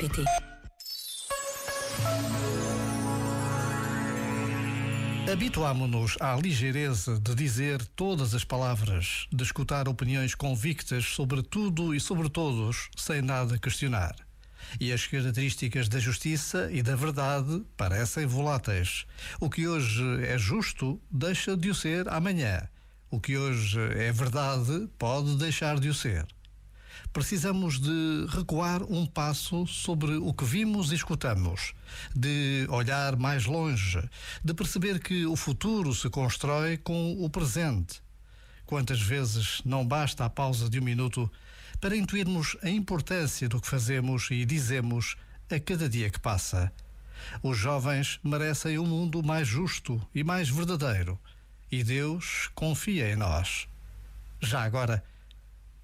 pt Habituámo-nos à ligeireza de dizer todas as palavras, de escutar opiniões convictas sobre tudo e sobre todos, sem nada questionar. E as características da justiça e da verdade parecem voláteis. O que hoje é justo deixa de o ser amanhã. O que hoje é verdade pode deixar de o ser. Precisamos de recuar um passo sobre o que vimos e escutamos, de olhar mais longe, de perceber que o futuro se constrói com o presente. Quantas vezes não basta a pausa de um minuto para intuirmos a importância do que fazemos e dizemos a cada dia que passa? Os jovens merecem um mundo mais justo e mais verdadeiro. E Deus confia em nós. Já agora,